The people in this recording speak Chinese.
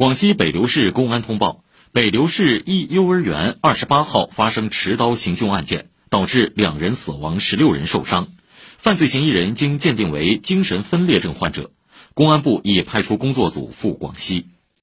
广西北流市公安通报北流市一幼儿园二十八号发生持刀行凶案件导致两人死亡十六人受伤。犯罪嫌疑人经鉴定为精神分裂症患者公安部已派出工作组赴广西。